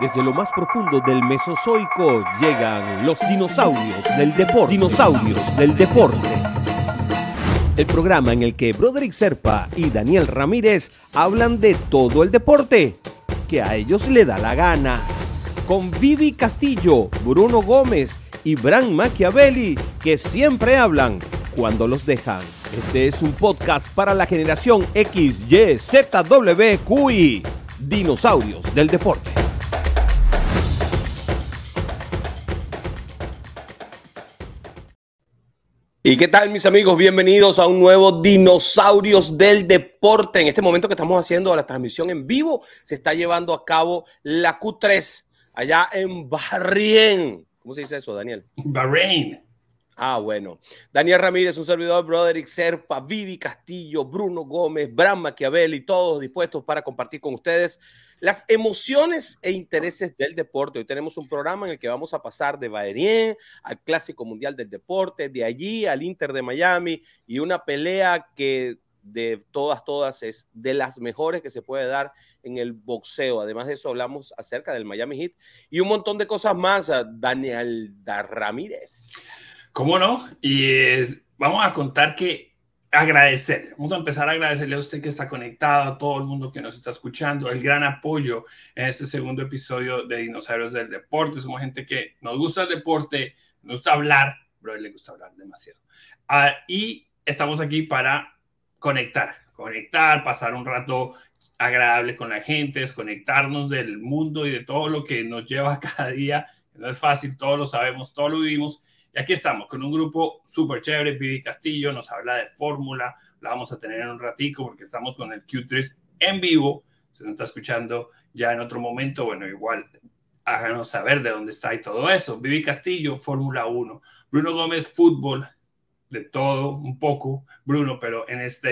Desde lo más profundo del Mesozoico llegan los dinosaurios del deporte. Dinosaurios del deporte. El programa en el que Broderick Serpa y Daniel Ramírez hablan de todo el deporte que a ellos le da la gana. Con Vivi Castillo, Bruno Gómez y Bran Machiavelli, que siempre hablan cuando los dejan. Este es un podcast para la generación X, Y, Z, W, QI. Dinosaurios del deporte. ¿Y qué tal mis amigos? Bienvenidos a un nuevo Dinosaurios del Deporte. En este momento que estamos haciendo la transmisión en vivo, se está llevando a cabo la Q3 allá en Bahrein. ¿Cómo se dice eso, Daniel? Bahrein. Ah, bueno. Daniel Ramírez, un servidor, Broderick Serpa, Vivi Castillo, Bruno Gómez, Bram Machiavelli, todos dispuestos para compartir con ustedes las emociones e intereses del deporte. Hoy tenemos un programa en el que vamos a pasar de Bahrein al Clásico Mundial del Deporte, de allí al Inter de Miami y una pelea que de todas, todas es de las mejores que se puede dar en el boxeo. Además de eso, hablamos acerca del Miami Heat y un montón de cosas más. Daniel Ramírez. ¿Cómo no? Y vamos a contar que agradecer, vamos a empezar a agradecerle a usted que está conectado, a todo el mundo que nos está escuchando, el gran apoyo en este segundo episodio de Dinosaurios del Deporte. Somos gente que nos gusta el deporte, nos gusta hablar, pero a él le gusta hablar demasiado. Ah, y estamos aquí para conectar, conectar, pasar un rato agradable con la gente, desconectarnos del mundo y de todo lo que nos lleva cada día. No es fácil, todos lo sabemos, todos lo vivimos aquí estamos con un grupo súper chévere. Vivi Castillo nos habla de fórmula. La vamos a tener en un ratico porque estamos con el Q3 en vivo. Se nos está escuchando ya en otro momento. Bueno, igual háganos saber de dónde está y todo eso. Vivi Castillo, Fórmula 1. Bruno Gómez, fútbol. De todo, un poco, Bruno, pero en esta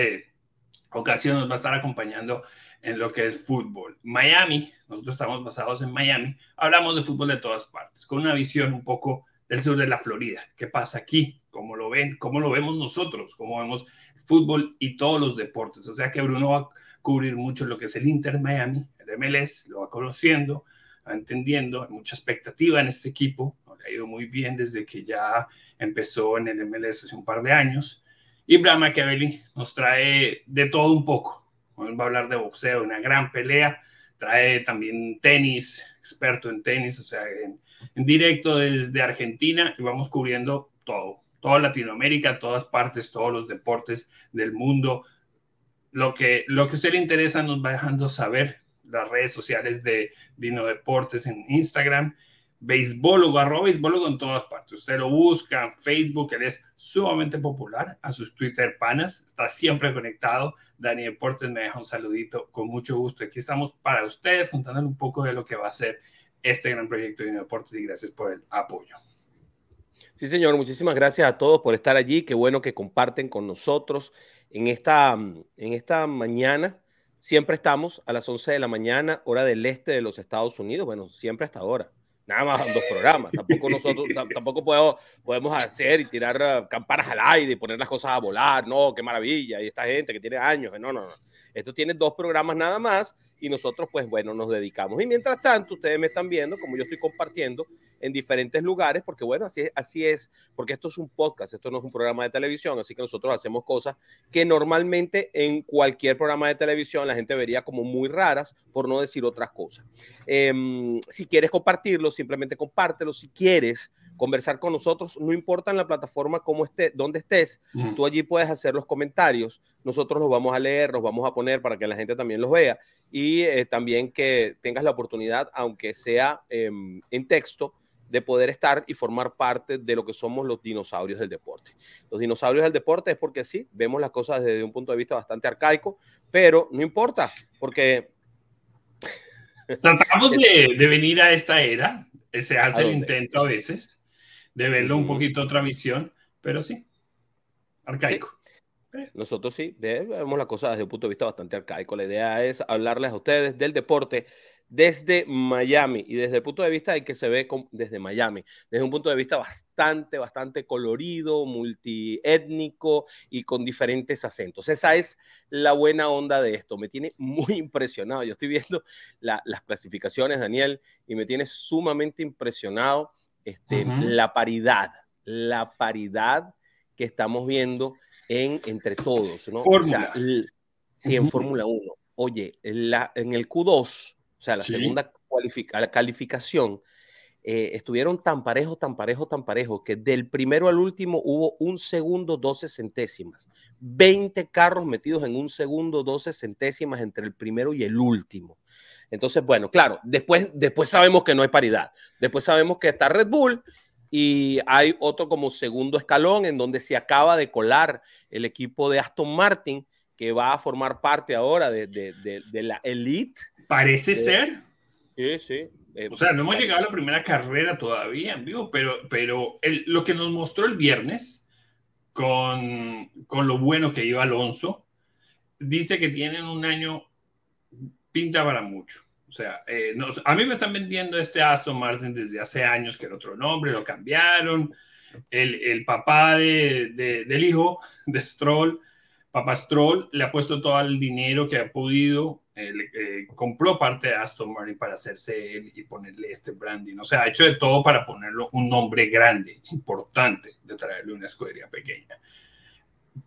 ocasión nos va a estar acompañando en lo que es fútbol. Miami, nosotros estamos basados en Miami. Hablamos de fútbol de todas partes, con una visión un poco del sur de la Florida. ¿Qué pasa aquí? ¿Cómo lo ven? ¿Cómo lo vemos nosotros? ¿Cómo vemos fútbol y todos los deportes? O sea que Bruno va a cubrir mucho lo que es el Inter Miami, el MLS, lo va conociendo, va entendiendo, hay mucha expectativa en este equipo, le ha ido muy bien desde que ya empezó en el MLS hace un par de años. Y Bram Machiavelli nos trae de todo un poco. Hoy va a hablar de boxeo, una gran pelea, trae también tenis, experto en tenis, o sea, en, en directo desde Argentina y vamos cubriendo todo, toda Latinoamérica, todas partes, todos los deportes del mundo. Lo que, lo que a usted le interesa nos va dejando saber las redes sociales de Dino Deportes en Instagram, Béisbólogo, arroba Béisbólogo en todas partes. Usted lo busca en Facebook, él es sumamente popular, a sus Twitter panas, está siempre conectado. Dani Deportes me deja un saludito con mucho gusto. Aquí estamos para ustedes contándole un poco de lo que va a ser este gran proyecto de Deportes y gracias por el apoyo. Sí, señor, muchísimas gracias a todos por estar allí. Qué bueno que comparten con nosotros en esta, en esta mañana. Siempre estamos a las 11 de la mañana, hora del este de los Estados Unidos. Bueno, siempre hasta ahora. Nada más dos programas. Tampoco nosotros, tampoco podemos, podemos hacer y tirar uh, campanas al aire y poner las cosas a volar. No, qué maravilla. Y esta gente que tiene años. No, no, no. Esto tiene dos programas nada más y nosotros pues bueno nos dedicamos. Y mientras tanto ustedes me están viendo como yo estoy compartiendo en diferentes lugares porque bueno, así, así es, porque esto es un podcast, esto no es un programa de televisión, así que nosotros hacemos cosas que normalmente en cualquier programa de televisión la gente vería como muy raras, por no decir otras cosas. Em, si quieres compartirlo, simplemente compártelo. Si quieres conversar con nosotros, no importa en la plataforma cómo esté, dónde estés, tú allí puedes hacer los comentarios, nosotros los vamos a leer, los vamos a poner para que la gente también los vea y eh, también que tengas la oportunidad, aunque sea em, en texto, de poder estar y formar parte de lo que somos los dinosaurios del deporte. Los dinosaurios del deporte es porque sí, vemos las cosas desde un punto de vista bastante arcaico, pero no importa, porque... Tratamos de, de venir a esta era, se hace el intento a veces, de verlo un poquito otra visión, pero sí, arcaico. Nosotros sí, vemos la cosa desde un punto de vista bastante arcaico. La idea es hablarles a ustedes del deporte desde Miami y desde el punto de vista de que se ve desde Miami, desde un punto de vista bastante, bastante colorido, multiétnico y con diferentes acentos. Esa es la buena onda de esto. Me tiene muy impresionado. Yo estoy viendo las clasificaciones, Daniel, y me tiene sumamente impresionado este, la paridad, la paridad que estamos viendo en, entre todos. ¿no? Fórmula. sí, en Fórmula 1. Oye, en el Q2 o sea, la segunda calificación, eh, estuvieron tan parejos, tan parejos, tan parejos, que del primero al último hubo un segundo 12 centésimas. 20 carros metidos en un segundo 12 centésimas entre el primero y el último. Entonces, bueno, claro, después, después sabemos que no hay paridad. Después sabemos que está Red Bull y hay otro como segundo escalón en donde se acaba de colar el equipo de Aston Martin que va a formar parte ahora de, de, de la elite Parece ser. Sí, sí. Eh, o sea, no hemos llegado a la primera carrera todavía en vivo, pero, pero lo que nos mostró el viernes con, con lo bueno que iba Alonso, dice que tienen un año pinta para mucho. O sea, eh, a mí me están vendiendo este Aston Martin desde hace años que era otro nombre, lo cambiaron. El, el papá de, del hijo de Stroll, papá Stroll, le ha puesto todo el dinero que ha podido eh, eh, compró parte de Aston Martin para hacerse él y ponerle este branding. O sea, ha hecho de todo para ponerlo un nombre grande, importante, de traerle una escudería pequeña.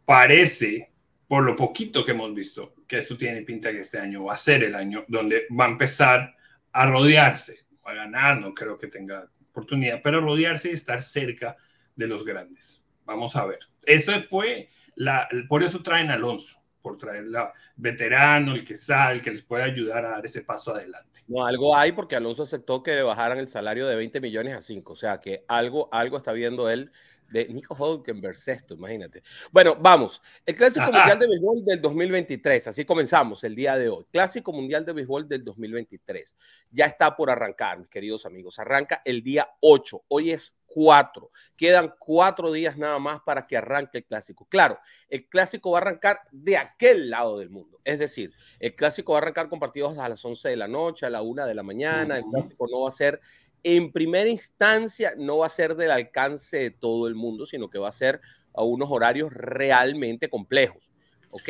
Parece, por lo poquito que hemos visto, que esto tiene pinta que este año va a ser el año donde va a empezar a rodearse, a ganar, no creo que tenga oportunidad, pero rodearse y estar cerca de los grandes. Vamos a ver. Eso fue la, por eso traen Alonso por traerla veterano, el que sabe, el que les puede ayudar a dar ese paso adelante. No, algo hay porque Alonso aceptó que le bajaran el salario de 20 millones a 5, o sea que algo, algo está viendo él de Nico Hulkenberg sexto, imagínate. Bueno, vamos. El Clásico Mundial de Béisbol del 2023, así comenzamos el día de hoy. Clásico Mundial de Béisbol del 2023. Ya está por arrancar, mis queridos amigos. Arranca el día 8. Hoy es cuatro. Quedan cuatro días nada más para que arranque el clásico. Claro, el clásico va a arrancar de aquel lado del mundo. Es decir, el clásico va a arrancar con partidos a las 11 de la noche, a la 1 de la mañana. El clásico no va a ser, en primera instancia, no va a ser del alcance de todo el mundo, sino que va a ser a unos horarios realmente complejos. ¿Ok?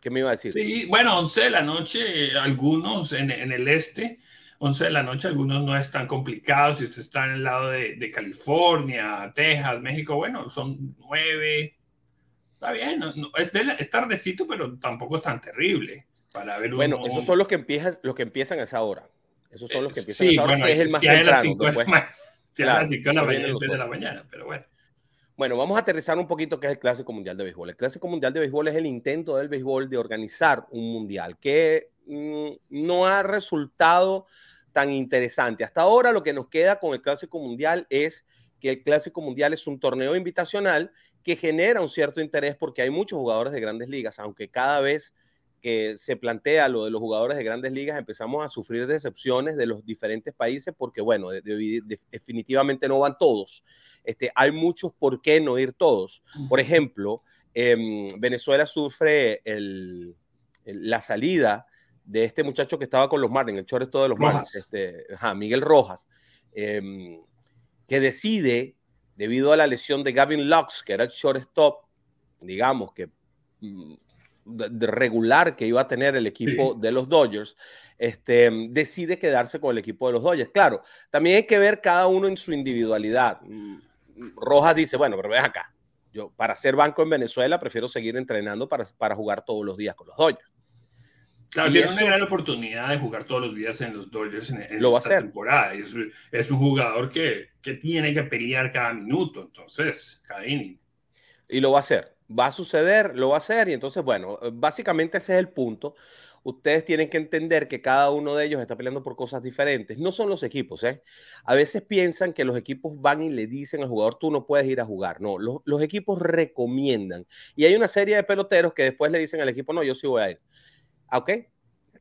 ¿Qué me iba a decir? Sí, bueno, 11 de la noche, algunos en, en el este 11 de la noche, algunos no es tan complicado. Si usted está en el lado de, California, Texas, México, bueno, son 9. Está bien, es, tardecito, pero tampoco es tan terrible. Para ver bueno, esos son los que, empiezan, los que empiezan a esa hora. Esos son los que empiezan a esa hora, que es el más si temprano. A las 5 de la mañana, de la mañana, pero bueno. Bueno, vamos a aterrizar un poquito qué es el Clásico Mundial de Béisbol. El Clásico Mundial de Béisbol es el intento del béisbol de organizar un mundial que mm, no ha resultado tan interesante. Hasta ahora lo que nos queda con el Clásico Mundial es que el Clásico Mundial es un torneo invitacional que genera un cierto interés porque hay muchos jugadores de grandes ligas, aunque cada vez que se plantea lo de los jugadores de grandes ligas empezamos a sufrir decepciones de los diferentes países porque, bueno, definitivamente no van todos. Este, hay muchos por qué no ir todos. Por ejemplo, em, Venezuela sufre la salida de este muchacho que estaba con los Marlins, el shortstop de los Marlins, este, Miguel Rojas, em, que decide, debido a la lesión de Gavin Lux, que era el shortstop, digamos que mm, de, regular que iba a tener el equipo de los Dodgers, este, decide quedarse con el equipo de los Dodgers. Claro, también hay que ver cada uno en su individualidad. Mm, Rojas dice, bueno, pero ve acá, yo para ser banco en Venezuela prefiero seguir entrenando para, para jugar todos los días con los Dodgers. Claro, tiene una gran oportunidad de jugar todos los días en los Dodgers en, esta temporada. Es, es, un jugador que, que, tiene que pelear cada minuto, entonces, cada inning. Y lo va a hacer. Va a suceder, lo va a hacer. Y entonces, bueno, básicamente ese es el punto. Ustedes tienen que entender que cada uno de ellos está peleando por cosas diferentes. No son los equipos, ¿eh? A veces piensan que los equipos van y le dicen al jugador, tú no puedes ir a jugar. No, los, los equipos recomiendan. Y hay una serie de peloteros que después le dicen al equipo, no, yo sí voy a ir. Ah, ¿ok?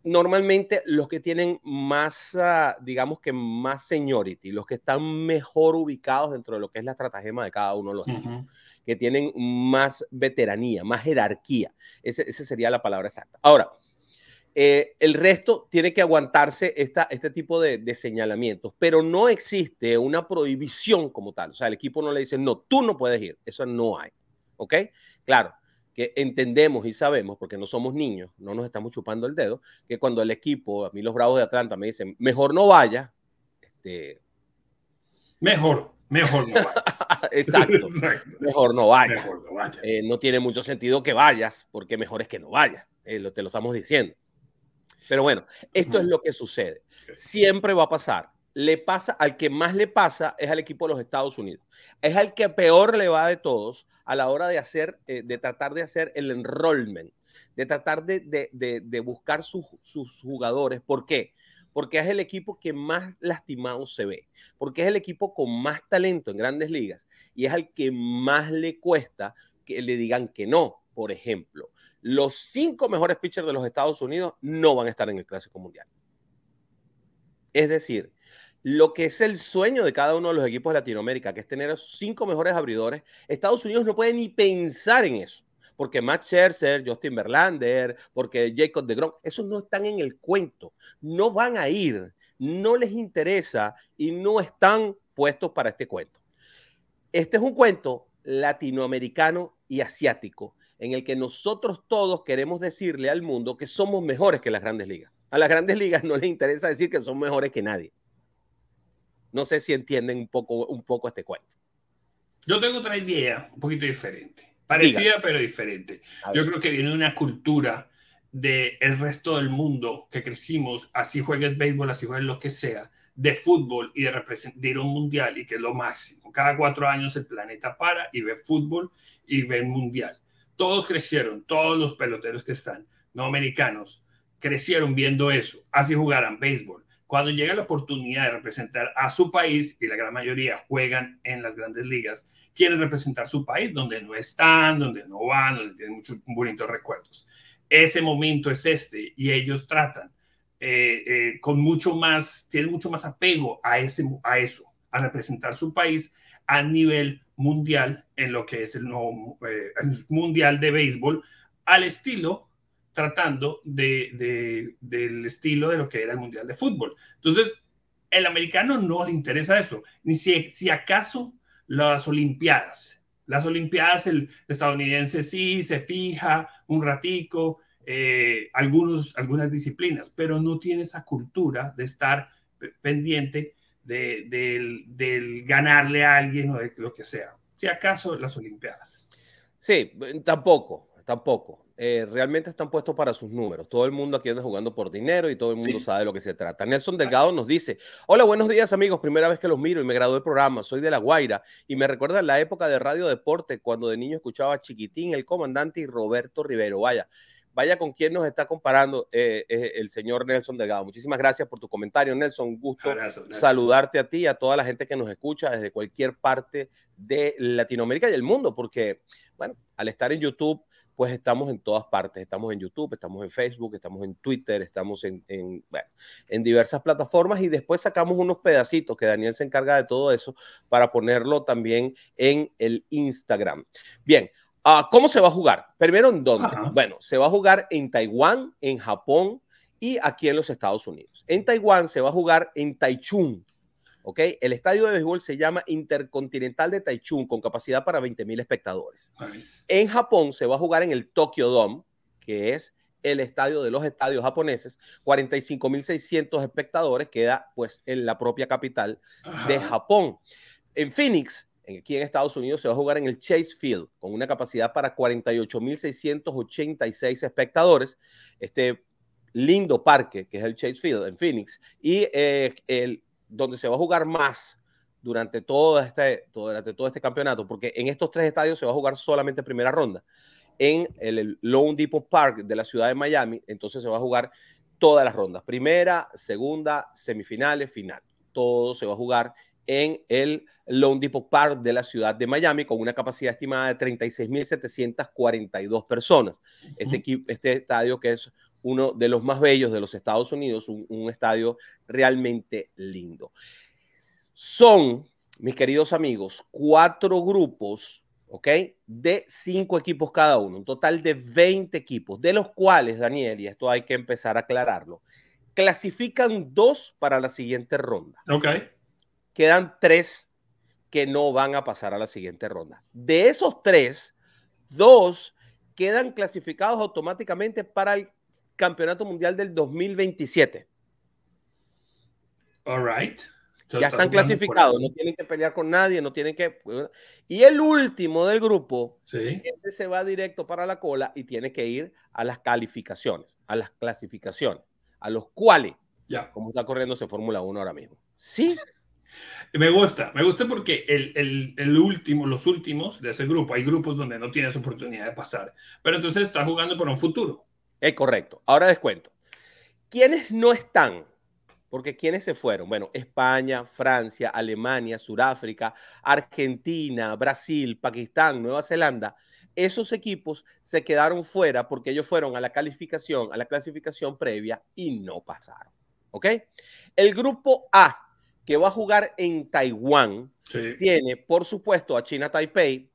Normalmente los que tienen más, ah, digamos que más seniority, los que están mejor ubicados dentro de lo que es la estratagema de cada uno de los equipos, que tienen más veteranía, más jerarquía. Esa sería la palabra exacta. Ahora, Eh, el resto tiene que aguantarse esta, este tipo de, de, señalamientos, pero no existe una prohibición como tal. O sea, el equipo no le dice, no, tú no puedes ir. Eso no hay. ¿Ok? Claro, que entendemos y sabemos, porque no somos niños, no nos estamos chupando el dedo, que cuando el equipo, a mí los Bravos de Atlanta me dicen, mejor no vaya, este... Mejor, mejor no vayas. Exacto, mejor no vayas. Eh, no, tiene mucho sentido que vayas, porque mejor es que no vayas, eh, te lo estamos diciendo. Pero bueno, esto es lo que sucede. Siempre va a pasar. Le pasa al que más le pasa es al equipo de los Estados Unidos. Es al que peor le va de todos a la hora de hacer, eh, de tratar de hacer el enrollment, de tratar de, de, buscar sus, sus jugadores. ¿Por qué? Porque es el equipo que más lastimado se ve, porque es el equipo con más talento en grandes ligas y es al que más le cuesta que le digan que no. Por ejemplo, los cinco mejores pitchers de los Estados Unidos no van a estar en el Clásico Mundial. Es decir, lo que es el sueño de cada uno de los equipos de Latinoamérica, que es tener a sus cinco mejores abridores, Estados Unidos no puede ni pensar en eso. Porque Matt Scherzer, Justin Verlander, porque Jacob de Grom, esos no están en el cuento. No van a ir, no les interesa y no están puestos para este cuento. Este es un cuento latinoamericano y asiático en el que nosotros todos queremos decirle al mundo que somos mejores que las grandes ligas. A las grandes ligas no les interesa decir que son mejores que nadie. No sé si entienden un poco, un poco este cuento. Yo tengo otra idea un poquito diferente, parecida pero diferente. Yo creo que viene de una cultura del el resto del mundo que crecimos, así juegues béisbol, así juegues lo que sea, de fútbol y de representar un mundial y que es lo máximo. Cada cuatro años el planeta para y ve fútbol y ve el mundial todos crecieron, todos los peloteros que están, no americanos, crecieron viendo eso, así jugaran béisbol. Cuando llega la oportunidad de representar a su país, y la gran mayoría juegan en las grandes ligas, quieren representar su país donde no están, donde no van, donde tienen muchos bonitos recuerdos. Ese momento es este y ellos tratan eh, eh, con mucho más, tienen mucho más apego a, ese, a eso, a representar su país a nivel mundial en lo que es el nuevo eh, mundial de béisbol, al estilo, tratando de, del estilo de lo que era el mundial de fútbol. Entonces, el americano no le interesa eso, ni si, acaso las Olimpiadas. Las Olimpiadas, el estadounidense sí se fija un ratico, eh, algunos, algunas disciplinas, pero no tiene esa cultura de estar pendiente del, ganarle a alguien o de lo que sea. Si acaso las Olimpiadas. Sí, tampoco, tampoco. Eh, realmente están puestos para sus números. Todo el mundo aquí anda jugando por dinero y todo el mundo sabe de lo que se trata. Nelson Delgado nos dice, hola, buenos días amigos, primera vez que los miro y me gradué del programa, soy de La Guaira y me recuerda la época de Radio Deporte cuando de niño escuchaba Chiquitín, el comandante y Roberto Rivero. Vaya, vaya con quién nos está comparando eh, eh, el señor Nelson Delgado. Muchísimas gracias por tu comentario, Nelson. Un gusto saludarte a ti y a toda la gente que nos escucha desde cualquier parte de Latinoamérica y el mundo, porque, bueno, al estar en YouTube, pues estamos en todas partes. Estamos en YouTube, estamos en Facebook, estamos en Twitter, estamos en, en, en diversas plataformas y después sacamos unos pedacitos que Daniel se encarga de todo eso para ponerlo también en el Instagram. Bien, Ah, ¿Cómo se va a jugar? Primero, ¿en dónde? Bueno, se va a jugar en Taiwán, en Japón y aquí en los Estados Unidos. En Taiwán se va a jugar en Taichung. ¿Ok? El estadio de béisbol se llama Intercontinental de Taichung con capacidad para 20 mil espectadores. En Japón se va a jugar en el Tokyo Dome, que es el estadio de los estadios japoneses, 45.600 espectadores, queda pues en la propia capital de Japón. En Phoenix aquí en Estados Unidos se va a jugar en el Chase Field con una capacidad para 48.686 espectadores. Este lindo parque que es el Chase Field en Phoenix y eh, el, donde se va a jugar más durante todo este, durante todo este campeonato, porque en estos tres estadios se va a jugar solamente primera ronda. En el Lone Depot Park de la ciudad de Miami, entonces se va a jugar todas las rondas, primera, segunda, semifinales, final. Todo se va a jugar en el Lone Depot Park de la ciudad de Miami con una capacidad estimada de 36.742 personas. este, este estadio que es uno de los más bellos de los Estados Unidos, un, un estadio realmente lindo. Son, mis queridos amigos, cuatro grupos ¿ok? De cinco equipos cada uno, un total de 20 equipos, de los cuales, Daniel, y esto hay que empezar a aclararlo, clasifican dos para la siguiente ronda. Ok. Quedan tres que no van a pasar a la siguiente ronda. De esos tres, dos quedan clasificados automáticamente para el Campeonato Mundial del 2027. All right ya están clasificados, no tienen que pelear con nadie, no tienen que... Y el último del grupo, sí. este se va directo para la cola y tiene que ir a las calificaciones, a las clasificaciones, a los cuales, ya. como está corriéndose Fórmula 1 ahora mismo. Sí. Me gusta, me gusta porque el, el, el, último, los últimos de ese grupo, hay grupos donde no tienes oportunidad de pasar, pero entonces estás jugando por un futuro. Es correcto. Ahora les cuento. ¿Quiénes no están porque ¿quiénes se fueron? Bueno, España, Francia, Alemania, Sudáfrica, Argentina, Brasil, Pakistán, Nueva Zelanda. Esos equipos se quedaron fuera porque ellos fueron a la calificación, a la clasificación previa y no pasaron. ¿Ok? El grupo A, que va a jugar en Taiwán, sí. tiene, por supuesto, a China Taipei,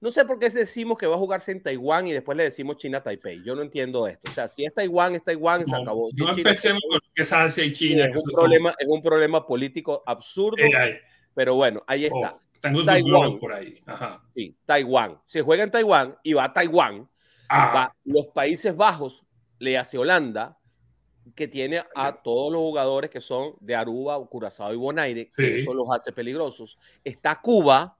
no sé por qué decimos que va a jugarse en Taiwán y después le decimos China Taipei. Yo no entiendo esto. O sea, si es Taiwán, es Taiwán, no, se acabó. Si no China, empecemos con que es Asia y China. Es un, problema, es un problema político absurdo. Eh. Pero bueno, ahí está. Oh, tengo Taiwán por ahí. Ajá. Sí, Taiwán. Se juega en Taiwán y va a Taiwán. Ah. Va los Países Bajos le hace Holanda, que tiene a todos los jugadores que son de Aruba, Curazao y Bonaire, Sí. que eso los hace peligrosos. Está Cuba,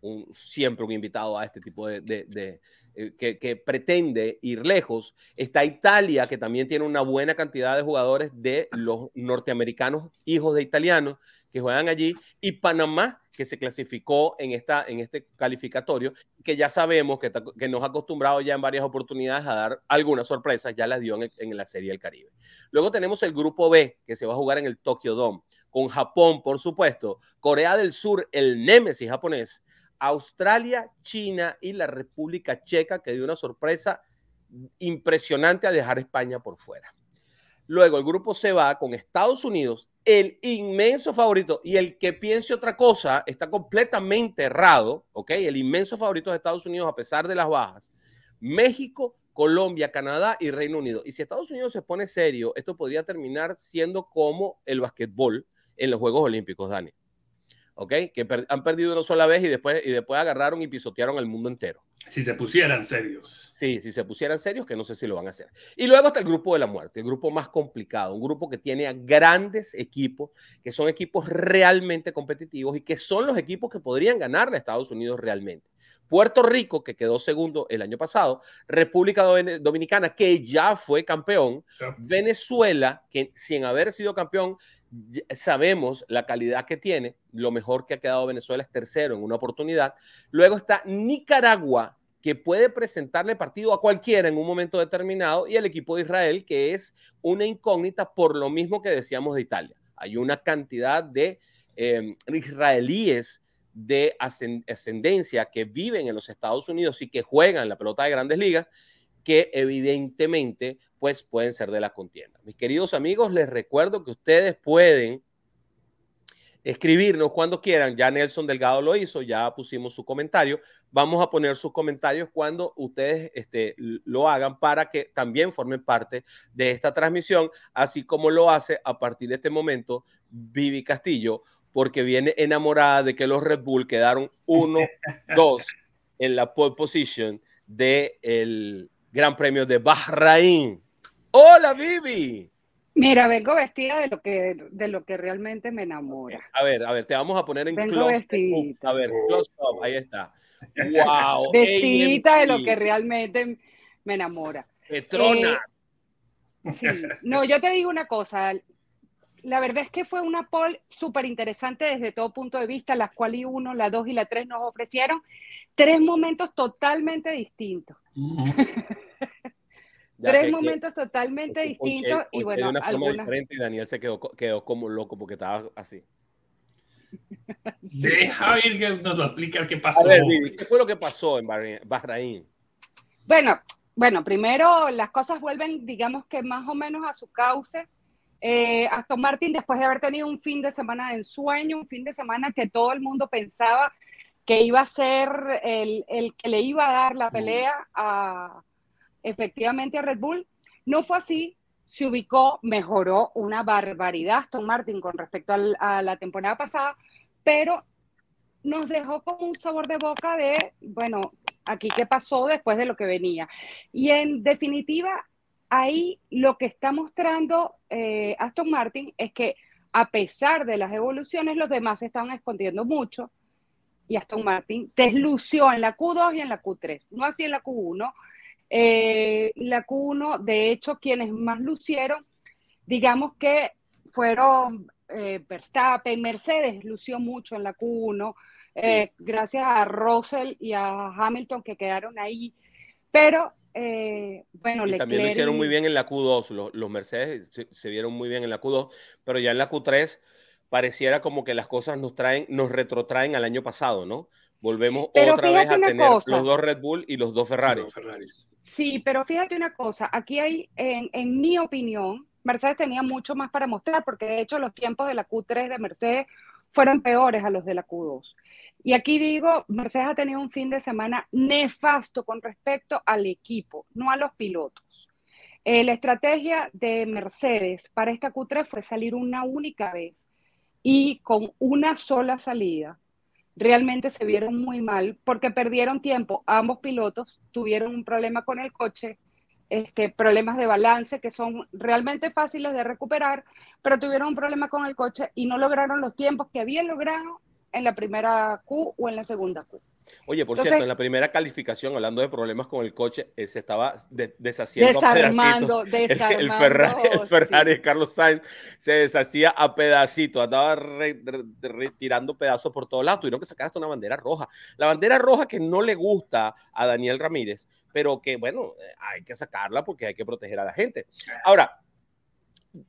un, siempre un invitado a este tipo de, de, de eh, que, que, pretende ir lejos. Está Italia, que también tiene una buena cantidad de jugadores de los norteamericanos, hijos de italianos, que juegan allí. Y Panamá, que se clasificó en, esta, en este calificatorio, que ya sabemos que, que nos ha acostumbrado ya en varias oportunidades a dar algunas sorpresas, ya las dio en, en la Serie del Caribe. Luego tenemos el grupo B, que se va a jugar en el Tokyo Dome, con Japón, por supuesto, Corea del Sur, el némesis japonés, Australia, China y la República Checa, que dio una sorpresa impresionante a dejar España por fuera. Luego el grupo se va con Estados Unidos, el inmenso favorito, y el que piense otra cosa está completamente errado, ¿ok? El inmenso favorito de Estados Unidos a pesar de las bajas. México, Colombia, Canadá y Reino Unido. Y si Estados Unidos se pone serio, esto podría terminar siendo como el basquetbol en los Juegos Olímpicos, Dani. ¿Ok? Que per han perdido una sola vez y después, y después agarraron y pisotearon al mundo entero. Si se pusieran serios. Sí, si se pusieran serios, que no sé si lo van a hacer. Y luego está el grupo de la muerte, el grupo más complicado, un grupo que tiene a grandes equipos, que son equipos realmente competitivos y que son los equipos que podrían ganarle a Estados Unidos realmente. Puerto Rico, que quedó segundo el año pasado, República Dominicana, que ya fue campeón, Sí. Venezuela, que sin haber sido campeón, sabemos la calidad que tiene, lo mejor que ha quedado Venezuela es tercero en una oportunidad. Luego está Nicaragua, que puede presentarle partido a cualquiera en un momento determinado, y el equipo de Israel, que es una incógnita por lo mismo que decíamos de Italia. Hay una cantidad de eh, israelíes de ascendencia que viven en los Estados Unidos y que juegan la pelota de grandes ligas, que evidentemente pues pueden ser de la contienda. Mis queridos amigos, les recuerdo que ustedes pueden escribirnos cuando quieran. Ya Nelson Delgado lo hizo, ya pusimos su comentario. Vamos a poner sus comentarios cuando ustedes este, lo hagan para que también formen parte de esta transmisión, así como lo hace a partir de este momento Vivi Castillo, porque viene enamorada de que los Red Bull quedaron 1-2 en la pole position del el Gran Premio de Bahrein. Hola, Vivi. Mira, vengo vestida de lo que de lo que realmente me enamora. A ver, a ver, te vamos a poner en vengo close vestida. up. A ver, close up, ahí está. Wow. Vestidita de lo que realmente me enamora. Petrona. Eh, Sí. No, yo te digo una cosa. La verdad es que fue una poll súper interesante desde todo punto de vista. La cual y uno, la dos y la tres nos ofrecieron tres momentos totalmente distintos. Tres que- que- momentos totalmente que distintos y bueno, de una forma algunas. diferente y Daniel se quedó, quedó como loco porque estaba así. Deja ir que nos va a explicar qué A pasó. ver, ¿qué fue lo que pasó en Bahrein? Bahrein? Bueno, bueno, primero las cosas vuelven, digamos que más o menos a su cauce. Eh, Aston Martin, después de haber tenido un fin de semana de ensueño, un fin de semana que todo el mundo pensaba que iba a ser el, el, que le iba a dar la pelea a, efectivamente a Red Bull. No fue así, se ubicó, mejoró una barbaridad Aston Martin con respecto a la temporada pasada, pero nos dejó con un sabor de boca de, bueno, aquí qué pasó después de lo que venía. Y en definitiva, ahí lo que está mostrando eh, Aston Martin es que a pesar de las evoluciones, los demás se estaban escondiendo mucho y Aston Martin deslució en la Q2 y en la Q3, no así en la Q1. Eh, la Q1, de hecho, quienes más lucieron, digamos que fueron eh, Verstappen, Mercedes lució mucho en la Q1, eh, gracias a Russell y a Hamilton que quedaron ahí, pero eh, bueno, y también lo hicieron muy bien en la Q2, los, Mercedes se, vieron muy bien en la Q2, pero ya en la Q3 pareciera como que las cosas nos traen, nos retrotraen al año pasado, ¿no? Volvemos otra vez a tener los dos Red Bull y los dos Ferrari. Sí, pero fíjate una cosa, aquí hay, en, en mi opinión, Mercedes tenía mucho más para mostrar, porque de hecho los tiempos de la Q3 de Mercedes fueron peores a los de la Q2. Y aquí digo, Mercedes ha tenido un fin de semana nefasto con respecto al equipo, no a los pilotos. Eh, la estrategia de Mercedes para esta Q3 fue salir una única vez y con una sola salida. Realmente se vieron muy mal porque perdieron tiempo. Ambos pilotos tuvieron un problema con el coche, este, problemas de balance que son realmente fáciles de recuperar, pero tuvieron un problema con el coche y no lograron los tiempos que habían logrado en la primera Q o en la segunda Q. Oye, por cierto, en la primera calificación, hablando de problemas con el coche, eh, se estaba deshaciendo desarmando, a pedacitos. el, Ferrari, el Ferrari Carlos Sainz se deshacía a pedacitos, andaba retirando pedazos por todos lados. Tuvieron que sacar hasta una bandera roja. La bandera roja que no le gusta a Daniel Ramírez, pero que, bueno, eh, hay que sacarla porque hay que proteger a la gente. Ahora,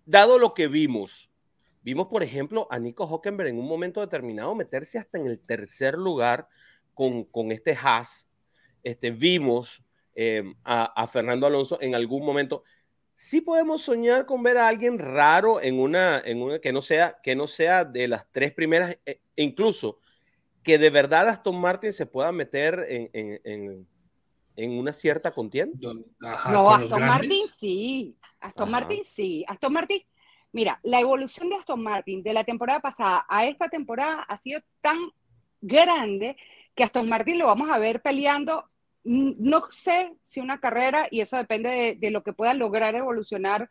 dado lo que vimos, Vimos, por ejemplo, a Nico Hockenberg en un momento determinado meterse hasta en el tercer lugar con, con este Haas. Este, vimos eh, a, Fernando Alonso en algún momento. Sí podemos soñar con ver a alguien raro en una, en una que, no sea, que no sea de las tres primeras, e, e incluso que de verdad Aston Martin se pueda meter en, en, en, una cierta contienda. no, Aston Martin sí, Aston Martin sí, Aston Martin Mira, la evolución de Aston Martin de la temporada pasada a esta temporada ha sido tan grande que Aston Martin lo vamos a ver peleando, no sé si una carrera, y eso depende de, lo que pueda lograr evolucionar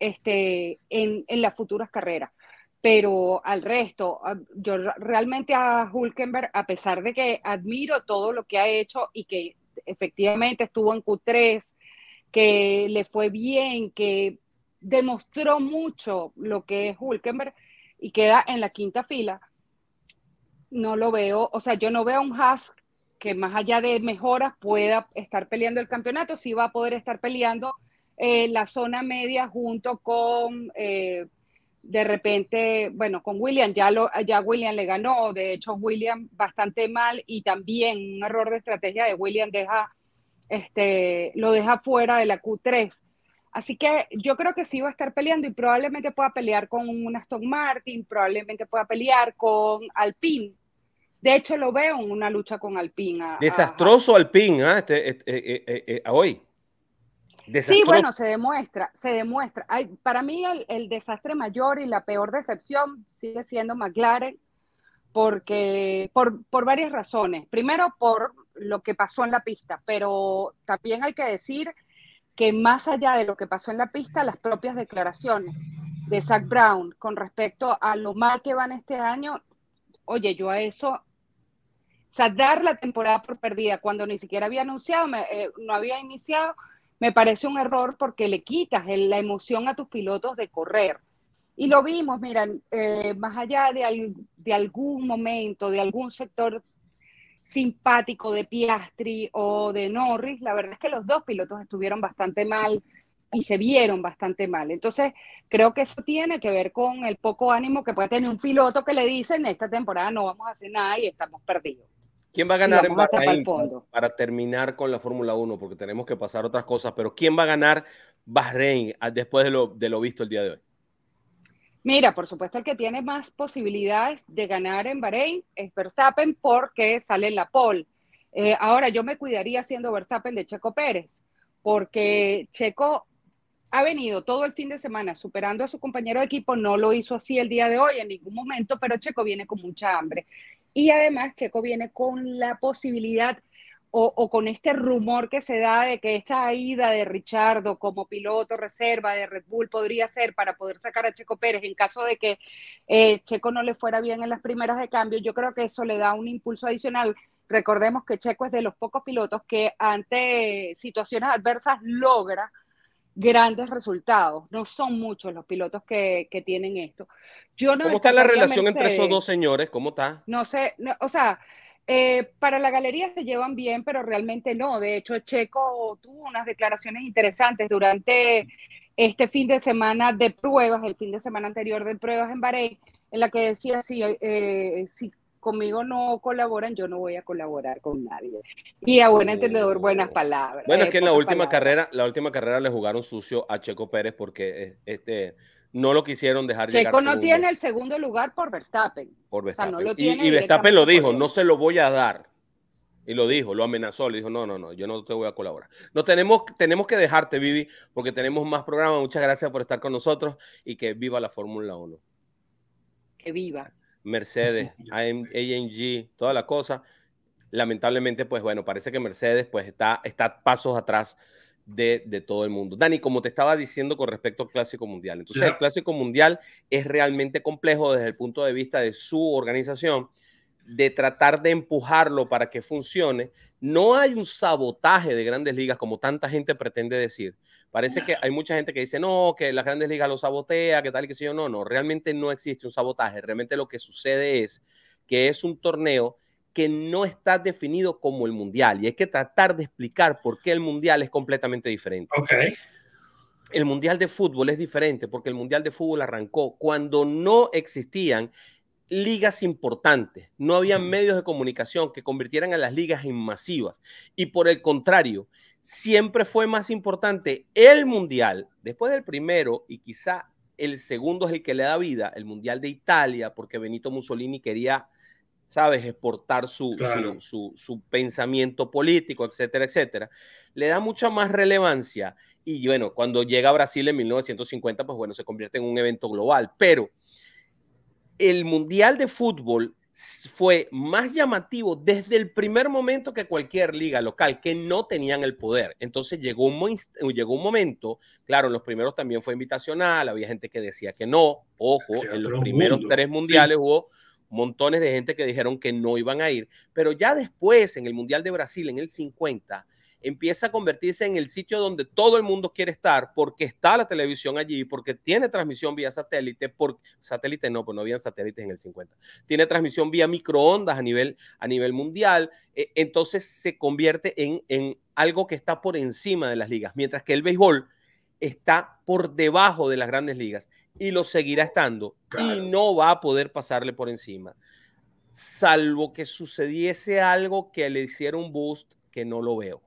este, en, en las futuras carreras. Pero al resto, yo realmente a Hulkenberg, a pesar de que admiro todo lo que ha hecho y que efectivamente estuvo en Q3, que le fue bien, que demostró mucho lo que es Hulkenberg y queda en la quinta fila, no lo veo, o sea, yo no veo a un Haas que más allá de mejoras pueda estar peleando el campeonato, sí va a poder estar peleando eh, la zona media junto con, eh, de repente, bueno, con William, ya, lo, ya William le ganó, de hecho William bastante mal y también un error de estrategia de William deja, este, lo deja fuera de la Q3. Así que yo creo que sí va a estar peleando y probablemente pueda pelear con un Aston Martin, probablemente pueda pelear con Alpine. De hecho, lo veo en una lucha con Alpine. Desastroso Alpine, ¿ah? Este, este eh, eh, eh, hoy. Sí, bueno, se demuestra, se demuestra. para mí el, el, desastre mayor y la peor decepción sigue siendo McLaren porque por, por varias razones. Primero, por lo que pasó en la pista, pero también hay que decir que más allá de lo que pasó en la pista, las propias declaraciones de Zach Brown con respecto a lo mal que van este año, oye, yo a eso, o dar la temporada por perdida cuando ni siquiera había anunciado, eh, no había iniciado, me parece un error porque le quitas la emoción a tus pilotos de correr. Y lo vimos, miran, eh, más allá de, de algún momento, de algún sector simpático de Piastri o de Norris, la verdad es que los dos pilotos estuvieron bastante mal y se vieron bastante mal. Entonces, creo que eso tiene que ver con el poco ánimo que puede tener un piloto que le dice en esta temporada no vamos a hacer nada y estamos perdidos. ¿Quién va a ganar en Bahrein para terminar con la Fórmula 1? Porque tenemos que pasar otras cosas, pero ¿quién va a ganar Bahrein ah, después de lo, de lo visto el día de hoy? Mira, por supuesto, el que tiene más posibilidades de ganar en Bahrein es Verstappen porque sale en la pole. Eh, ahora, yo me cuidaría siendo Verstappen de Checo Pérez, porque Checo ha venido todo el fin de semana superando a su compañero de equipo, no lo hizo así el día de hoy en ningún momento, pero Checo viene con mucha hambre. Y además Checo viene con la posibilidad o, con este rumor que se da de que esta ida de Richardo como piloto reserva de Red Bull podría ser para poder sacar a Checo Pérez en caso de que eh, Checo no le fuera bien en las primeras de cambio, yo creo que eso le da un impulso adicional. Recordemos que Checo es de los pocos pilotos que ante situaciones adversas logra grandes resultados. No son muchos los pilotos que, tienen esto. Yo no ¿Cómo está la relación entre esos dos señores? ¿Cómo está? No sé, o sea, eh, para la galería se llevan bien, pero realmente no. De hecho, Checo tuvo unas declaraciones interesantes durante este fin de semana de pruebas, el fin de semana anterior de pruebas en Bahrein, en la que decía, si, eh, si conmigo no colaboran, yo no voy a colaborar con nadie. Y a buen entendedor, buenas palabras. Bueno, es que en la última carrera, la última carrera le jugaron sucio a Checo Pérez porque este no lo quisieron dejar llegar. Checo no tiene el segundo lugar por Verstappen. Por Verstappen. y, Verstappen lo dijo, no se lo voy a dar. Y lo dijo, lo amenazó, le dijo, no, no, no, yo no te voy a colaborar. No tenemos, tenemos que dejarte, Vivi, porque tenemos más programas. Muchas gracias por estar con nosotros y que viva la Fórmula 1. Que viva. Mercedes, AMG, toda la cosa. Lamentablemente, pues bueno, parece que Mercedes pues está, está pasos atrás de, todo el mundo. Dani, como te estaba diciendo con respecto al Clásico Mundial, entonces el Clásico Mundial es realmente complejo desde el punto de vista de su organización, de tratar de empujarlo para que funcione. No hay un sabotaje de grandes ligas como tanta gente pretende decir. Parece que hay mucha gente que dice, no, que las grandes ligas lo sabotea, que tal y que sé yo. No, no, realmente no existe un sabotaje. Realmente lo que sucede es que es un torneo que no está definido como el mundial y hay que tratar de explicar por qué el mundial es completamente diferente. Okay. El mundial de fútbol es diferente porque el mundial de fútbol arrancó cuando no existían ligas importantes, no había medios de comunicación que convirtieran a las ligas en masivas y por el contrario, siempre fue más importante el mundial después del primero y quizá el segundo es el que le da vida, el mundial de Italia, porque Benito Mussolini quería ¿sabes? Exportar su, su, pensamiento político, etcétera, etcétera, le da mucha más relevancia. Y bueno, cuando llega a Brasil en 1950, pues bueno, se convierte en un evento global. Pero el Mundial de Fútbol fue más llamativo desde el primer momento que cualquier liga local, que no tenían el poder. Entonces llegó un, llegó un momento, claro, en los primeros también fue invitacional, había gente que decía que no, ojo, en los primeros tres mundiales hubo montones de gente que dijeron que no iban a ir, pero ya después en el Mundial de Brasil en el 50 empieza a convertirse en el sitio donde todo el mundo quiere estar porque está la televisión allí, porque tiene transmisión vía satélite, por satélite no, pues no habían satélites en el 50. Tiene transmisión vía microondas a nivel, a nivel mundial, e, entonces se convierte en, en algo que está por encima de las ligas, mientras que el béisbol está por debajo de las grandes ligas y lo seguirá estando y no va a poder pasarle por encima, salvo que sucediese algo que le hiciera un boost que no lo veo.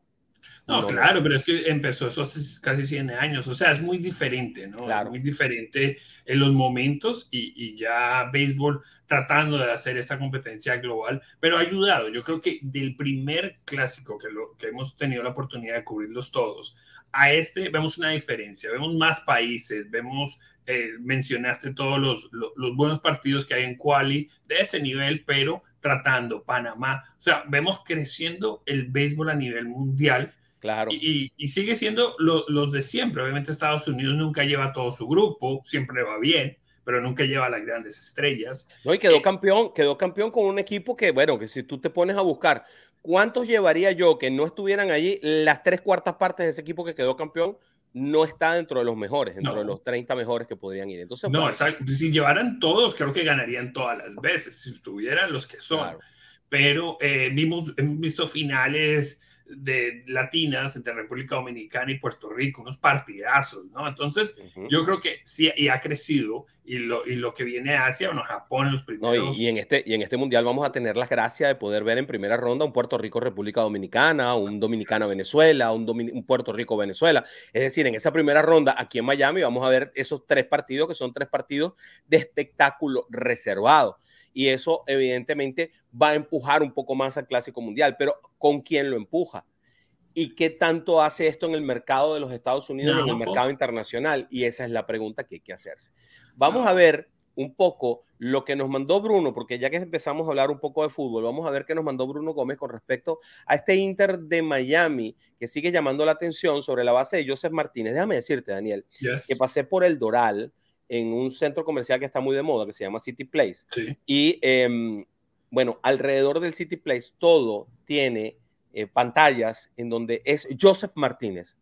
No, claro, pero es que empezó eso hace casi 100 años, o sea, es muy diferente, ¿no? Claro. muy diferente en los momentos y, y, ya béisbol tratando de hacer esta competencia global, pero ha ayudado. Yo creo que del primer clásico que, lo, que hemos tenido la oportunidad de cubrirlos todos, a este vemos una diferencia, vemos más países, vemos, eh, mencionaste todos los, los, buenos partidos que hay en Quali de ese nivel, pero tratando Panamá, o sea, vemos creciendo el béisbol a nivel mundial. Claro. Y, y, sigue siendo los de siempre. Obviamente Estados Unidos nunca lleva todo su grupo, siempre va bien, pero nunca lleva las grandes estrellas. No, y quedó eh, campeón, quedó campeón con un equipo que, bueno, que si tú te pones a buscar ¿Cuántos llevaría yo que no estuvieran allí? Las tres cuartas partes de ese equipo que quedó campeón no está dentro de los mejores, dentro de los 30 mejores que podrían ir. Entonces, no, si llevaran todos, creo que ganarían todas las veces, si estuvieran los que son. Pero eh, vimos, hemos visto finales de latinas entre República Dominicana y Puerto Rico, unos partidazos, ¿no? Entonces, yo creo que sí, y ha crecido, y lo, y lo que viene hacia, bueno, Japón, los primeros... y, en este, y en este mundial vamos a tener la gracia de poder ver en primera ronda un Puerto Rico-República Dominicana, un Dominicana-Venezuela, un, un Puerto Rico-Venezuela. Es decir, en esa primera ronda aquí en Miami vamos a ver esos tres partidos que son tres partidos de espectáculo reservado y eso evidentemente va a empujar un poco más al Clásico Mundial, pero ¿con quién lo empuja? ¿Y qué tanto hace esto en el mercado de los Estados Unidos y en el mercado internacional? Y esa es la pregunta que hay que hacerse. Vamos a ver un poco lo que nos mandó Bruno, porque ya que empezamos a hablar un poco de fútbol, vamos a ver qué nos mandó Bruno Gómez con respecto a este Inter de Miami que sigue llamando la atención sobre la base de Joseph Martínez. Déjame decirte, Daniel, que pasé por el Doral en un centro comercial que está muy de moda, que se llama City Place. Y em, bueno, alrededor del City Place todo tiene eh, pantallas en donde es Joseph Martínez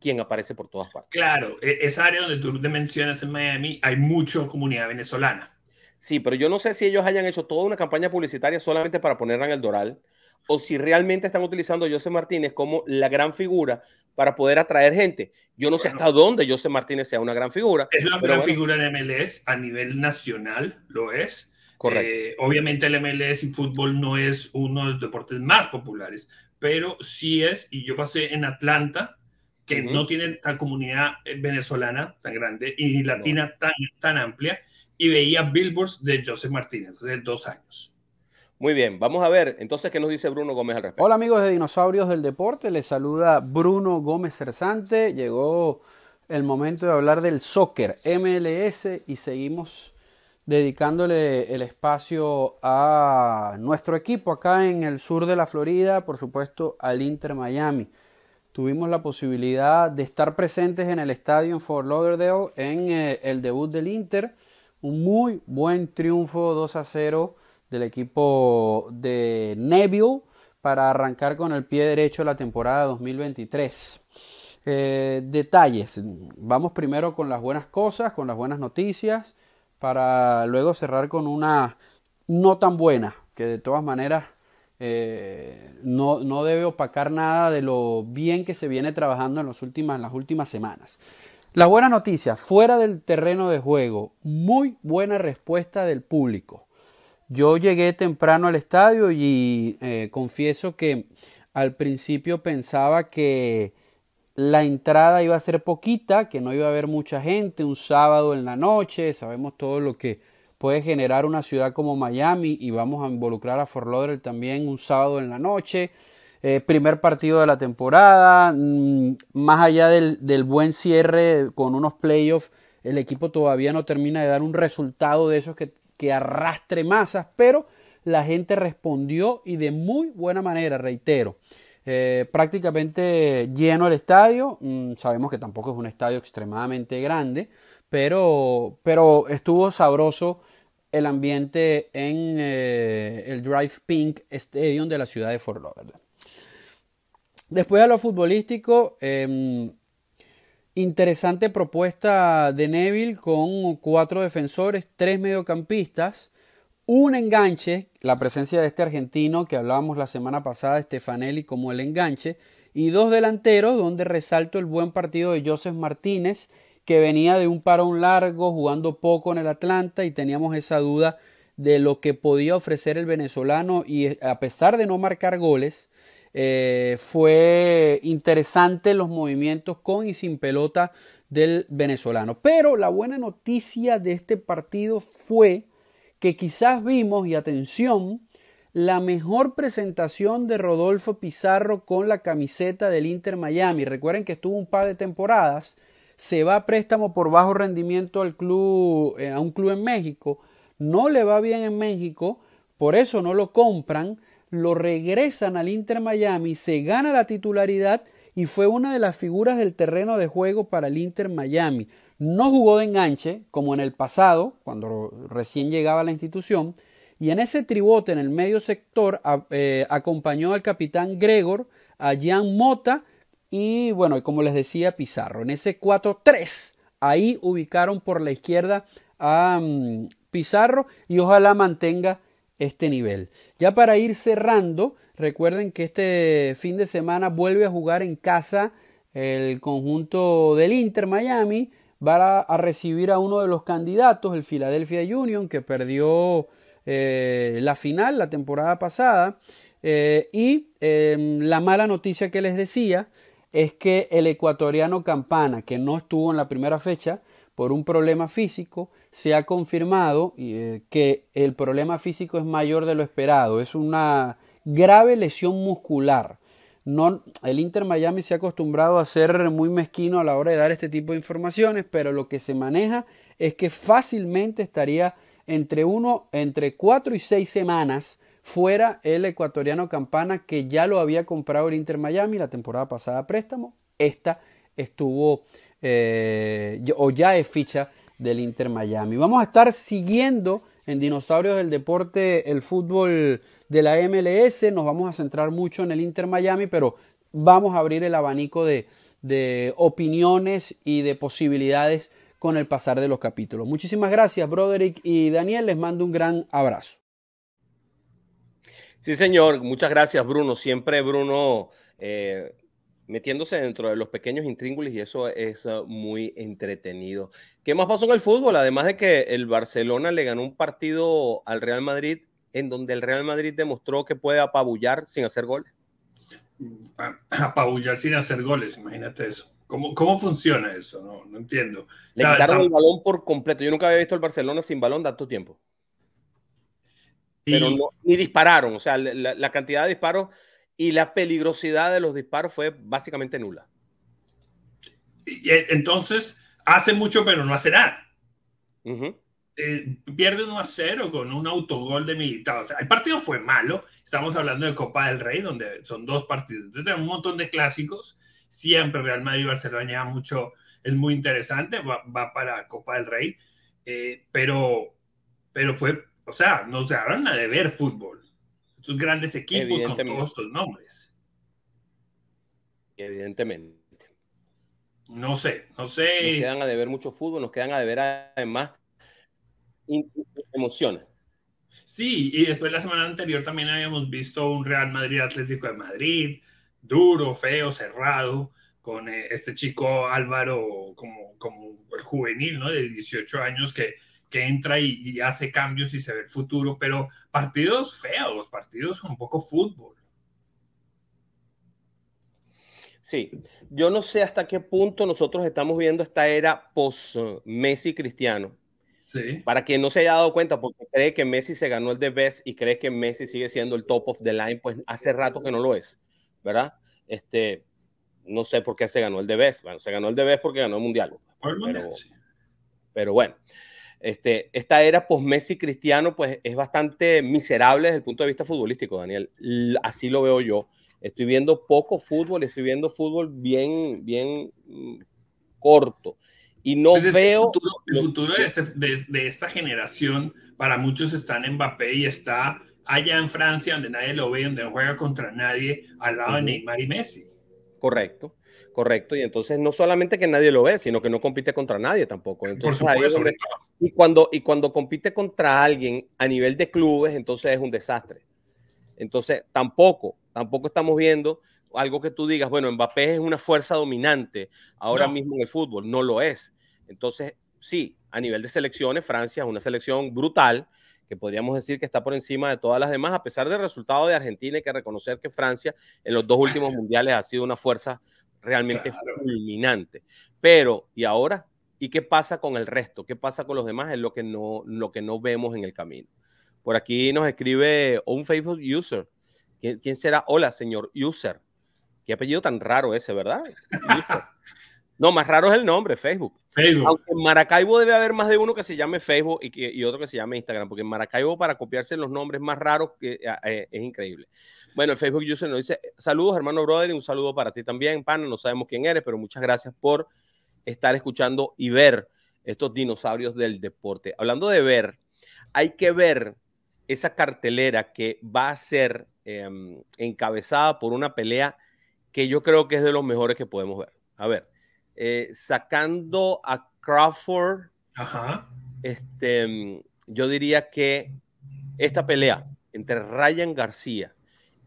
quien aparece por todas partes. Claro, e, esa área donde tú te mencionas en Miami, hay mucha comunidad venezolana. Sí, pero yo no sé si ellos hayan hecho toda una campaña publicitaria solamente para ponerla en el Doral o si realmente están utilizando a José Martínez como la gran figura para poder atraer gente. Yo no sé hasta dónde José Martínez sea una gran figura. Es una gran figura en MLS a nivel nacional, lo es. Correcto. Eh, obviamente el MLS y fútbol no es uno de los deportes más populares, pero sí es, y yo pasé en Atlanta, que no tiene tan comunidad eh, venezolana tan grande y latina tan, tan amplia, y veía billboards de José Martínez hace dos años. Muy bien, vamos a ver entonces qué nos dice Bruno Gómez al respecto. Hola amigos de Dinosaurios del Deporte, les saluda Bruno Gómez Cersante. Llegó el momento de hablar del soccer MLS y seguimos dedicándole el espacio a nuestro equipo acá en el sur de la Florida, por supuesto al Inter Miami. Tuvimos la posibilidad de estar presentes en el estadio en Fort Lauderdale en eh, el debut del Inter. Un muy buen triunfo 2 a 0 del equipo de Neville para arrancar con el pie derecho la temporada 2023. Eh, detalles. Vamos primero con las buenas cosas, con las buenas noticias, para luego cerrar con una no tan buena, que de todas maneras eh, no, no, debe opacar nada de lo bien que se viene trabajando en, las últimas, en las últimas semanas. La buena noticia, fuera del terreno de juego, muy buena respuesta del público. Yo llegué temprano al estadio y eh, confieso que al principio pensaba que la entrada iba a ser poquita, que no iba a haber mucha gente, un sábado en la noche, sabemos todo lo que puede generar una ciudad como Miami y vamos a involucrar a Fort Lauderdale también un sábado en la noche. Eh, primer partido de la temporada, mm, más allá del, del buen cierre con unos playoffs, el equipo todavía no termina de dar un resultado de esos que que arrastre masas, pero la gente respondió y de muy buena manera, reitero. Eh, prácticamente lleno el estadio. Mm, sabemos que tampoco es un estadio extremadamente grande, pero, pero estuvo sabroso el ambiente en eh, el Drive Pink Stadium de la ciudad de Fort Lauderdale. Después de lo futbolístico, em, Interesante propuesta de Neville con cuatro defensores, tres mediocampistas, un enganche, la presencia de este argentino que hablábamos la semana pasada, Stefanelli como el enganche, y dos delanteros donde resalto el buen partido de Joseph Martínez, que venía de un parón largo, jugando poco en el Atlanta y teníamos esa duda de lo que podía ofrecer el venezolano y a pesar de no marcar goles, eh, fue interesante los movimientos con y sin pelota del venezolano. Pero la buena noticia de este partido fue que quizás vimos, y atención, la mejor presentación de Rodolfo Pizarro con la camiseta del Inter Miami. Recuerden que estuvo un par de temporadas, se va a préstamo por bajo rendimiento al club, eh, a un club en México, no le va bien en México, por eso no lo compran lo regresan al Inter Miami, se gana la titularidad y fue una de las figuras del terreno de juego para el Inter Miami. No jugó de enganche como en el pasado, cuando recién llegaba a la institución, y en ese tribote en el medio sector eh, acompañó al capitán Gregor, a Jan Mota y bueno, como les decía Pizarro, en ese 4-3 ahí ubicaron por la izquierda a mm, Pizarro y ojalá mantenga este nivel. Ya para ir cerrando, Recuerden que este fin de semana vuelve a jugar en casa el conjunto del Inter Miami. Va a recibir a uno de los candidatos, el Philadelphia Union, que perdió eh, la final la temporada pasada. Eh, y em, la mala noticia que les decía es que el ecuatoriano Campana, que no estuvo en la primera fecha por un problema físico, se ha confirmado eh, que el problema físico es mayor de lo esperado. Es una grave lesión muscular. No, el Inter Miami se ha acostumbrado a ser muy mezquino a la hora de dar este tipo de informaciones, pero lo que se maneja es que fácilmente estaría entre uno, entre cuatro y seis semanas fuera el ecuatoriano Campana que ya lo había comprado el Inter Miami la temporada pasada a préstamo. Esta estuvo eh, o ya es ficha del Inter Miami. Vamos a estar siguiendo en Dinosaurios del Deporte el fútbol de la MLS. Nos vamos a centrar mucho en el Inter Miami, pero vamos a abrir el abanico de, opiniones y de posibilidades con el pasar de los capítulos. Muchísimas gracias, Broderick y Daniel. Les mando un gran abrazo. Sí, señor. Muchas gracias, Bruno. Siempre Bruno eh, metiéndose dentro de los pequeños intríngulis y eso es uh, muy entretenido. ¿Qué más pasó en el fútbol? Además de que el Barcelona le ganó un partido al Real Madrid en donde el Real Madrid demostró que puede apabullar sin hacer goles. Apabullar sin hacer goles, imagínate eso. ¿Cómo, cómo funciona eso? No, no entiendo. Le quitaron el balón por completo. Yo nunca había visto el Barcelona sin balón tanto tiempo pero no, ni dispararon. O sea, la, cantidad de disparos y la peligrosidad de los disparos fue básicamente nula. Y, entonces, hace mucho, pero no hace nada. Eh, pierde 1 a 0 con un autogol de militar. O sea, el partido fue malo. Estamos hablando de Copa del Rey, donde son dos partidos. Entonces, tenemos un montón de clásicos. Siempre Real Madrid y Barcelona mucho. Es muy interesante. Va, para Copa del Rey. Eh, pero, pero fue o sea, nos darán a ver fútbol. Estos grandes equipos con todos estos nombres. Evidentemente. No sé, no sé. Nos quedan a deber mucho fútbol, nos quedan a deber además emociones. Sí, y después la semana anterior también habíamos visto un Real Madrid Atlético de Madrid, duro, feo, cerrado, con eh, este chico Álvaro como, como el juvenil, ¿no? De 18 años que, que entra y, hace cambios y se ve el futuro, pero partidos feos, partidos un poco fútbol. Sí, yo no sé hasta qué punto nosotros estamos viendo esta era post-Messi cristiano. Sí. Para quien no se haya dado cuenta, porque cree que Messi se ganó el de Best y cree que Messi sigue siendo el top of the line, pues hace rato que no lo es, ¿verdad? Este, no sé por qué se ganó el de Best. Bueno, se ganó el de Best porque ganó el Mundial. Por el mundial pero, sí. pero bueno, este, esta era post-Messi cristiano, pues es bastante miserable desde el punto de vista futbolístico, Daniel. Así lo veo yo. Estoy viendo poco fútbol, estoy viendo fútbol bien, bien mm, corto. Y no pues veo. El futuro, este, de, esta generación, para muchos está en Mbappé y está allá en Francia, donde nadie lo ve, donde no juega contra nadie, al lado de Neymar y Messi. Correcto. Correcto, y entonces no solamente que nadie lo ve, sino que no compite contra nadie tampoco. Entonces, y, cuando, y cuando compite contra alguien a nivel de clubes, entonces es un desastre. Entonces, tampoco, tampoco estamos viendo algo que tú digas, bueno, Mbappé es una fuerza dominante ahora mismo en el fútbol, no lo es. Entonces, sí, a nivel de selecciones, Francia es una selección brutal, que podríamos decir que está por encima de todas las demás, a pesar del resultado de Argentina, hay que reconocer que Francia en los dos últimos mundiales ha sido una fuerza realmente fulminante. Pero, ¿y ahora? ¿Y qué pasa con el resto? ¿Qué pasa con los demás? Es lo que no, lo que no vemos en el camino. Por aquí nos escribe un Facebook user. ¿Quién, será? Hola, señor user. Qué apellido tan raro ese, ¿verdad? No, más raro es el nombre, Facebook. Aunque en Maracaibo debe haber más de uno que se llame Facebook y, que, y otro que se llame Instagram, porque en Maracaibo para copiarse los nombres más raros que, eh, es increíble. Bueno, el Facebook user nos dice, saludos hermano brother y un saludo para ti también, pana, no sabemos quién eres, pero muchas gracias por estar escuchando y ver estos dinosaurios del deporte. Hablando de ver, hay que ver esa cartelera que va a ser em, encabezada por una pelea que yo creo que es de los mejores que podemos ver. A ver, eh, sacando a Crawford, este, yo diría que esta pelea entre Ryan García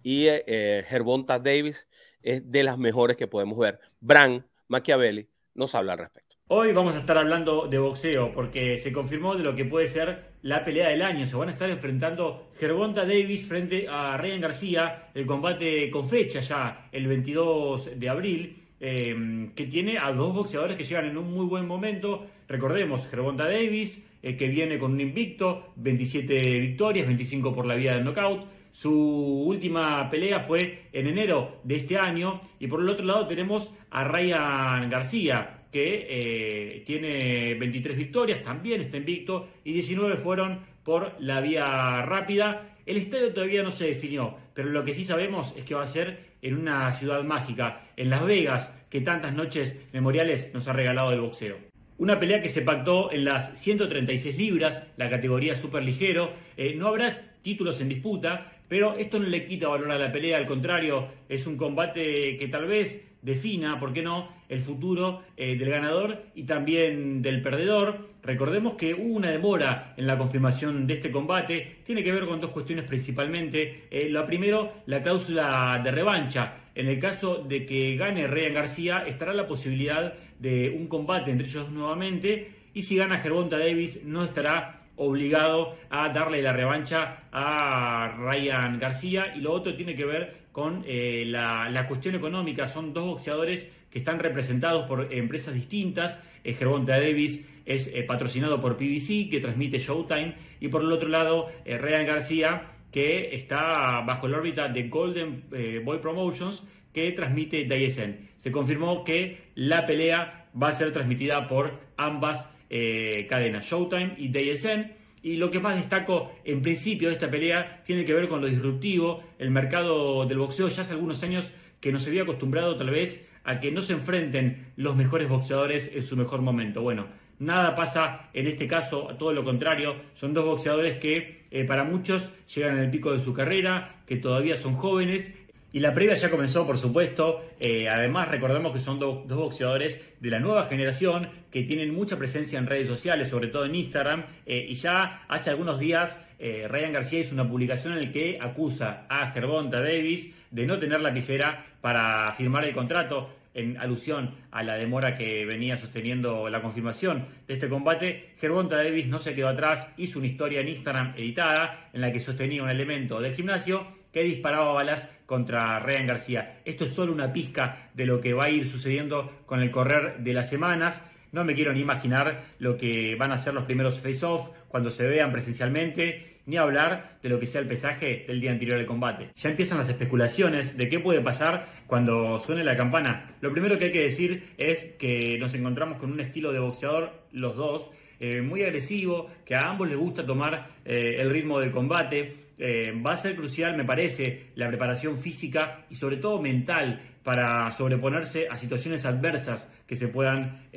y eh, Gervonta Davis es de las mejores que podemos ver. Bran Machiavelli nos habla al respecto. Hoy vamos a estar hablando de boxeo porque se confirmó de lo que puede ser la pelea del año. Se van a estar enfrentando Gervonta Davis frente a Ryan García, el combate con fecha ya el 22 de abril. Eh, que tiene a dos boxeadores que llegan en un muy buen momento. Recordemos, Gervonta Davis, eh, que viene con un invicto, 27 victorias, 25 por la vía del knockout. Su última pelea fue en enero de este año. Y por el otro lado tenemos a Ryan García, que eh, tiene 23 victorias, también está invicto, y 19 fueron por la vía rápida. El estadio todavía no se definió, pero lo que sí sabemos es que va a ser en una ciudad mágica, en Las Vegas, que tantas noches memoriales nos ha regalado el boxeo. Una pelea que se pactó en las 136 libras, la categoría super ligero. Eh, no habrá títulos en disputa, pero esto no le quita valor a la pelea, al contrario, es un combate que tal vez defina, ¿por qué no?, el futuro eh, del ganador y también del perdedor. Recordemos que hubo una demora en la confirmación de este combate, tiene que ver con dos cuestiones principalmente. Eh, la primero, la cláusula de revancha. En el caso de que gane Ryan García, estará la posibilidad de un combate entre ellos nuevamente. Y si gana Gervonta Davis, no estará obligado a darle la revancha a Ryan García. Y lo otro tiene que ver con eh, la, cuestión económica. Son dos boxeadores que están representados por empresas distintas. Eh, Gervonta Davis es eh, patrocinado por PBC, que transmite Showtime. Y por el otro lado, Ryan García, que está bajo la órbita de Golden Boy Promotions, que transmite DSN. Se confirmó que la pelea va a ser transmitida por ambas eh, cadena Showtime y DSN. Y lo que más destaco en principio de esta pelea tiene que ver con lo disruptivo. El mercado del boxeo ya hace algunos años que nos había acostumbrado tal vez a que no se enfrenten los mejores boxeadores en su mejor momento. Bueno, nada pasa en este caso, todo lo contrario. Son dos boxeadores que eh, para muchos llegan al pico de su carrera, que todavía son jóvenes y la previa ya comenzó, por supuesto. Eh, además, recordemos que son dos boxeadores de la nueva generación que tienen mucha presencia en redes sociales, sobre todo en Instagram. Eh, y ya hace algunos días, eh, Ryan García hizo una publicación en la que acusa a Gervonta Davis de no tener la lapicera para firmar el contrato en alusión a la demora que venía sosteniendo la confirmación de este combate, Gervonta Davis no se quedó atrás, hizo una historia en Instagram editada en la que sostenía un elemento del gimnasio que disparaba balas contra Ryan García. Esto es solo una pizca de lo que va a ir sucediendo con el correr de las semanas. No me quiero ni imaginar lo que van a ser los primeros face-off cuando se vean presencialmente, ni hablar de lo que sea el pesaje del día anterior del combate. Ya empiezan las especulaciones de qué puede pasar cuando suene la campana. Lo primero que hay que decir es que nos encontramos con un estilo de boxeador, los dos, eh, muy agresivo, que a ambos les gusta tomar eh, el ritmo del combate. Eh, va a ser crucial, me parece, la preparación física y sobre todo mental para sobreponerse a situaciones adversas que se puedan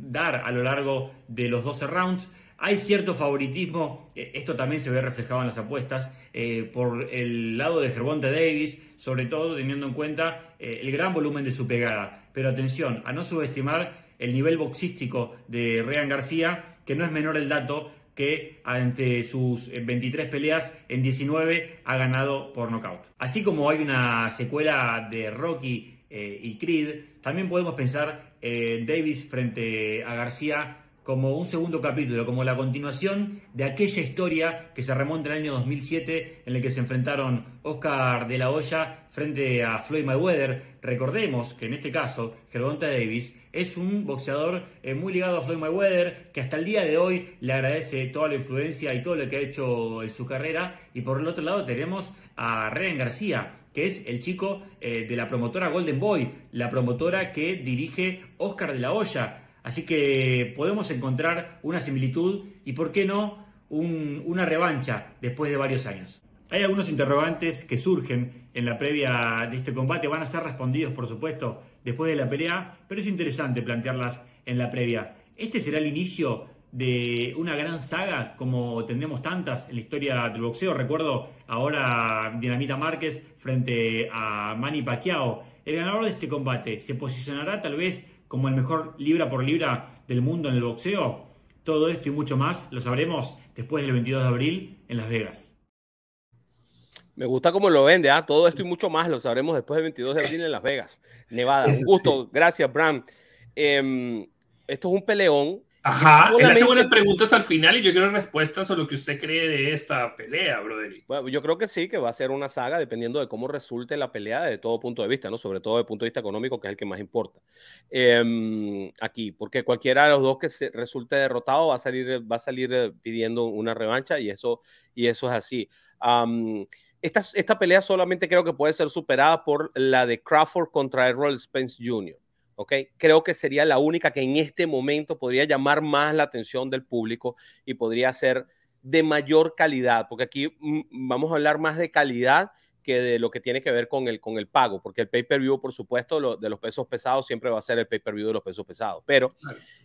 dar a lo largo de los 12 rounds. Hay cierto favoritismo, esto también se ve reflejado en las apuestas, por el lado de Gervonta Davis, sobre todo teniendo en cuenta el gran volumen de su pegada. Pero atención, a no subestimar el nivel boxístico de Ryan García, que no es menor el dato que ante sus 23 peleas en 19 ha ganado por nocaut. Así como hay una secuela de Rocky eh, y Creed, también podemos pensar en Davis frente a García como un segundo capítulo, como la continuación de aquella historia que se remonta al año 2007 en el que se enfrentaron Oscar de la Hoya frente a Floyd Mayweather. Recordemos que en este caso Gervonta Davis es un boxeador eh, muy ligado a Floyd Mayweather que hasta el día de hoy le agradece toda la influencia y todo lo que ha hecho en su carrera. Y por el otro lado tenemos a Ryan García que es el chico eh, de la promotora Golden Boy, la promotora que dirige Oscar de la Hoya. Así que podemos encontrar una similitud y, ¿por qué no, una revancha después de varios años. Hay algunos interrogantes que surgen en la previa de este combate, van a ser respondidos, por supuesto, después de la pelea, pero es interesante plantearlas en la previa. ¿Este será el inicio de una gran saga como tendremos tantas en la historia del boxeo? Recuerdo ahora Dinamita Márquez frente a Manny Pacquiao. El ganador de este combate se posicionará tal vez como el mejor libra por libra del mundo en el boxeo? Todo esto y mucho más lo sabremos después del 22 de abril en Las Vegas. Me gusta cómo lo vende, ¿ah? todo esto y mucho más lo sabremos después del 22 de abril en Las Vegas, Nevada. Un gusto, gracias, Bram. Em, esto es un peleón Ajá, él hace buenas preguntas al final y yo quiero respuestas sobre lo que usted cree de esta pelea, brother. Bueno, yo creo que sí, que va a ser una saga dependiendo de cómo resulte la pelea de todo punto de vista, ¿no? Sobre todo desde el punto de vista económico, que es el que más importa. Em, aquí, porque cualquiera de los dos que se resulte derrotado va a salir, va a salir eh, pidiendo una revancha y eso, y eso es así. Esta, esta pelea solamente creo que puede ser superada por la de Crawford contra Errol Spence Jr. Creo que sería la única que en este momento podría llamar más la atención del público y podría ser de mayor calidad, porque aquí mm, vamos a hablar más de calidad que de lo que tiene que ver con el, con el pago, porque el pay-per-view, por supuesto, de los pesos pesados siempre va a ser el pay-per-view de los pesos pesados, pero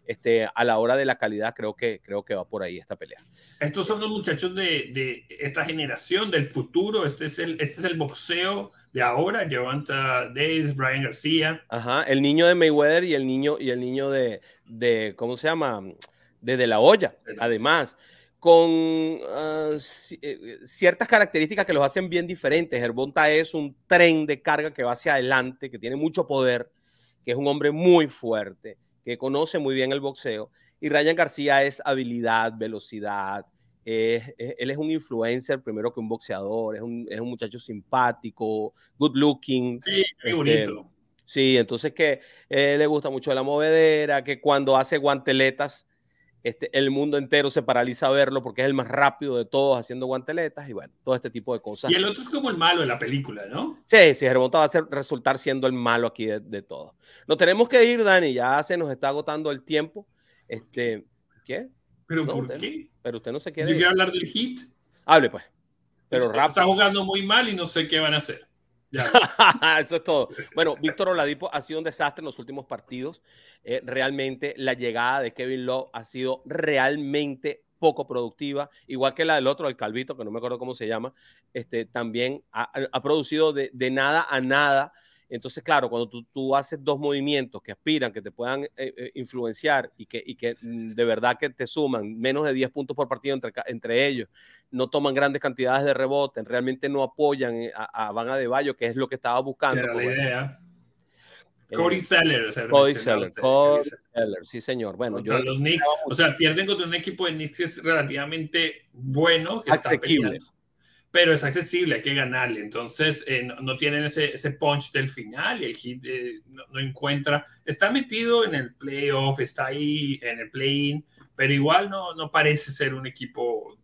este, a la hora de la calidad creo que, creo que va por ahí esta pelea. Estos son los muchachos de, de esta generación, del futuro, este es el, este es el boxeo de ahora, Javanta Days, Brian García. Ajá, el niño de Mayweather y el niño, y el niño de, de ¿cómo se llama? De, de la olla, además con eh, ciertas características que los hacen bien diferentes. Herbonta es un tren de carga que va hacia adelante, que tiene mucho poder, que es un hombre muy fuerte, que conoce muy bien el boxeo. Y Ryan García es habilidad, velocidad. él es un influencer primero que un boxeador, es un, es un muchacho simpático, good looking. Sí, muy este, bonito. Sí, entonces que eh, le gusta mucho la movedera, que cuando hace guanteletas este, el mundo entero se paraliza a verlo porque es el más rápido de todos haciendo guanteletas y bueno, todo este tipo de cosas. Y el otro es como el malo de la película, ¿no? Sí, sí, Germonta va a ser, resultar siendo el malo aquí de, de todo. Nos tenemos que ir, Dani, ya se nos está agotando el tiempo. Este, ¿Qué? ¿Pero por qué? Pero usted no se quiere. Yo quiero hablar del hit. Hable pues. Pero rápido. Está jugando muy mal y no sé qué van a hacer. Eso es todo. Bueno, Víctor Oladipo ha sido un desastre en los últimos partidos. Eh, realmente la llegada de Kevin Love ha sido realmente poco productiva, igual que la del otro, el Calvito, que no me acuerdo cómo se llama, este, también ha, producido de, de, nada a nada entonces, claro, cuando tú, haces dos movimientos que aspiran, que te puedan eh, eh, influenciar y que, y que mm, de verdad que te suman menos de 10 puntos por partido entre, entre ellos, no toman grandes cantidades de rebote, realmente no apoyan eh, a, a Van Adebayo, que es lo que estaba buscando. Era la idea. Cody Seller. Cody Seller, Cody Seller, sí señor. Bueno, yo, los Knicks, o sea, pierden contra un equipo de Knicks que es relativamente bueno, que asequible pero es accesible, hay que ganarle. Entonces, eh, no, tienen ese, ese, punch del final y el hit eh, no, encuentra. Está metido en el playoff, está ahí en el play-in, pero igual no, no parece ser un equipo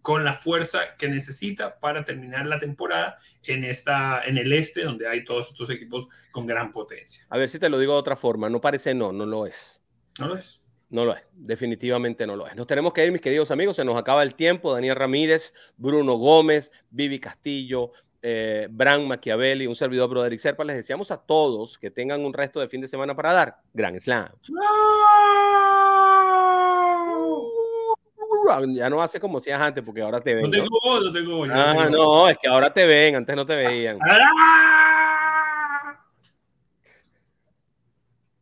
con la fuerza que necesita para terminar la temporada en, esta, en el este, donde hay todos estos equipos con gran potencia. A ver si te lo digo de otra forma, no parece no, no lo es. No lo es. No lo es, definitivamente no lo es. Nos tenemos que ir, mis queridos amigos, se nos acaba el tiempo. Daniel Ramírez, Bruno Gómez, Vivi Castillo, eh, Bran Machiavelli, un servidor Broderick Serpa. Les deseamos a todos que tengan un resto de fin de semana para dar. Gran Slam. Ya no hace como hacías antes, porque ahora te ven. No tengo voz, no tengo voz. Ah, no, es que ahora te ven, antes no te veían.